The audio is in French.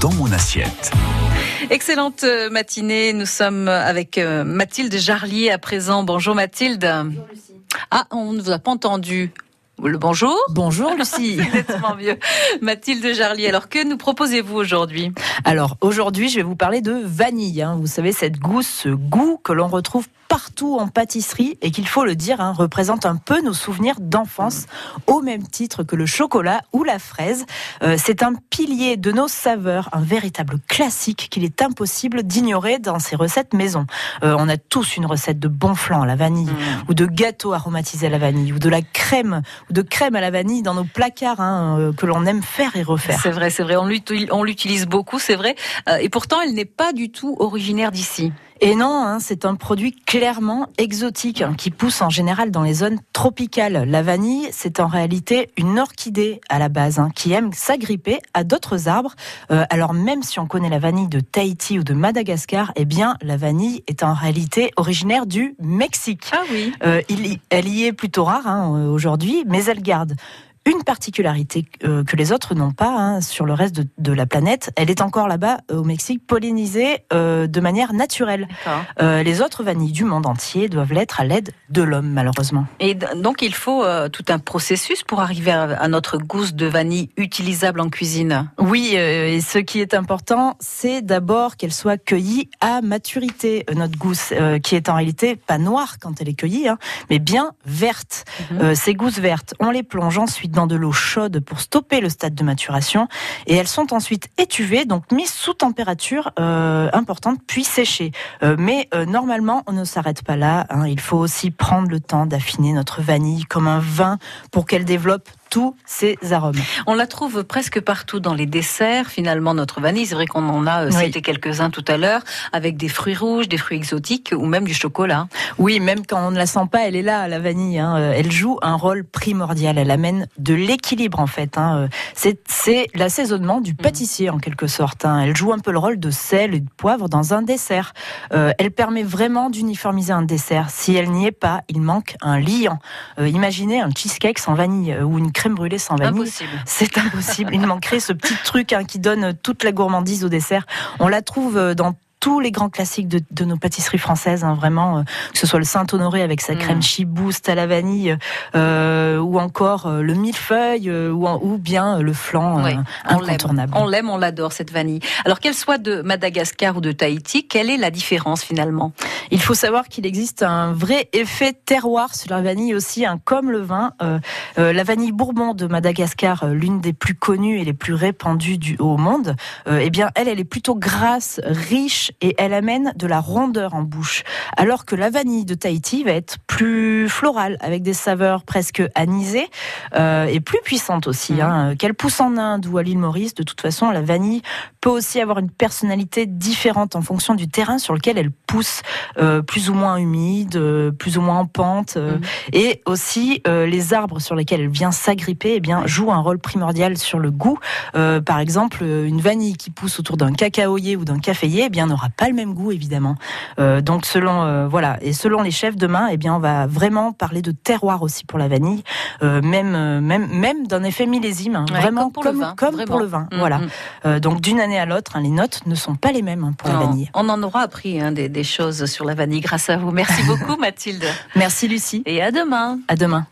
dans mon assiette. Excellente euh, matinée. Nous sommes avec euh, Mathilde Jarlier à présent. Bonjour Mathilde. Bonjour Lucie. Ah, on ne vous a pas entendu. Le bonjour. Bonjour Lucie. mieux. Mathilde Jarlier. Alors que nous proposez-vous aujourd'hui? Alors aujourd'hui, je vais vous parler de vanille. Hein. Vous savez cette gousse, ce goût que l'on retrouve partout en pâtisserie et qu'il faut le dire, hein, représente un peu nos souvenirs d'enfance, au même titre que le chocolat ou la fraise. Euh, c'est un pilier de nos saveurs, un véritable classique qu'il est impossible d'ignorer dans ces recettes maison. Euh, on a tous une recette de bon flan à la vanille, mmh. ou de gâteau aromatisé à la vanille, ou de la crème, de crème à la vanille dans nos placards hein, euh, que l'on aime faire et refaire. C'est vrai, c'est vrai, on l'utilise beaucoup, c'est vrai. et pourtant, elle n'est pas du tout originaire d'ici. Et non, hein, c'est un produit clairement exotique hein, qui pousse en général dans les zones tropicales. La vanille, c'est en réalité une orchidée à la base hein, qui aime s'agripper à d'autres arbres. Euh, alors même si on connaît la vanille de Tahiti ou de Madagascar, eh bien la vanille est en réalité originaire du Mexique. Ah oui. Euh, il, elle y est plutôt rare aujourd'hui, mais elle garde une particularité euh, que les autres n'ont pas hein, sur le reste de, la planète. Elle est encore là-bas euh, au Mexique pollinisée euh, de manière naturelle. les autres vanilles du monde entier doivent l'être à l'aide de l'homme malheureusement. Et donc il faut tout un processus pour arriver à, notre gousse de vanille utilisable en cuisine. Oui, et ce qui est important, c'est d'abord qu'elle soit cueillie à maturité. Notre gousse, qui est en réalité pas noire quand elle est cueillie, hein, mais bien verte. Mhm. ces gousses vertes, on les plonge ensuite dans de l'eau chaude pour stopper le stade de maturation et elles sont ensuite étuvées, donc mises sous température euh, importante puis séchées. Euh, mais euh, normalement, on ne s'arrête pas là. Hein. Il faut aussi prendre le temps d'affiner notre vanille comme un vin pour qu'elle développe tous ces arômes. On la trouve presque partout dans les desserts, finalement, notre vanille. C'est vrai qu'on en a euh, cité quelques-uns tout à l'heure, avec des fruits rouges, des fruits exotiques ou même du chocolat. Oui, même quand on ne la sent pas, elle est là, la vanille. Hein. Euh, elle joue un rôle primordial. Elle amène de l'équilibre, en fait. Hein. Euh, c'est l'assaisonnement du pâtissier, en quelque sorte. Hein. Elle joue un peu le rôle de sel et de poivre dans un dessert. elle permet vraiment d'uniformiser un dessert. Si elle n'y est pas, il manque un liant. imaginez un cheesecake sans vanille ou une crème brûlée sans vanille. C'est impossible. Il manquerait ce petit truc hein, qui donne toute la gourmandise au dessert. On la trouve euh, dans tous les grands classiques de, de nos pâtisseries françaises, hein, vraiment, euh, que ce soit le Saint-Honoré avec sa crème mm. chibouste à la vanille, euh, ou encore euh, le millefeuille, ou, ou, bien le flan incontournable. On l'aime, on l'adore cette vanille. Alors qu'elle soit de Madagascar ou de Tahiti, quelle est la différence finalement? Il faut savoir qu'il existe un vrai effet terroir sur la vanille aussi, hein, comme le vin. la vanille Bourbon de Madagascar, l'une des plus connues et les plus répandues du, au monde, eh bien elle, elle est plutôt grasse, riche et elle amène de la rondeur en bouche. Alors que la vanille de Tahiti va être plus florale, avec des saveurs presque anisées euh, et plus puissantes aussi. Mmh. Hein. Qu'elle pousse en Inde ou à l'île Maurice, de toute façon, la vanille peut aussi avoir une personnalité différente en fonction du terrain sur lequel elle pousse, euh, plus ou moins humide, euh, plus ou moins en pente, mmh. et aussi les arbres sur lesquels elle vient s'agripper, eh bien jouent un rôle primordial sur le goût. par exemple, une vanille qui pousse autour d'un cacaoyer ou d'un caféier, eh bien n'aura pas le même goût évidemment. Euh, donc selon euh, voilà et selon les chefs demain, eh bien on va vraiment parler de terroir aussi pour la vanille, euh, même même même d'un effet millésime, hein. vraiment comme pour le vin. Comme pour le vin mm, voilà. Mm. donc d'une année à l'autre, hein, les notes ne sont pas les mêmes hein, pour la vanille. On en aura appris des, des choses sur grâce à vous. Merci beaucoup Mathilde. Merci Lucie. Et à demain. À demain.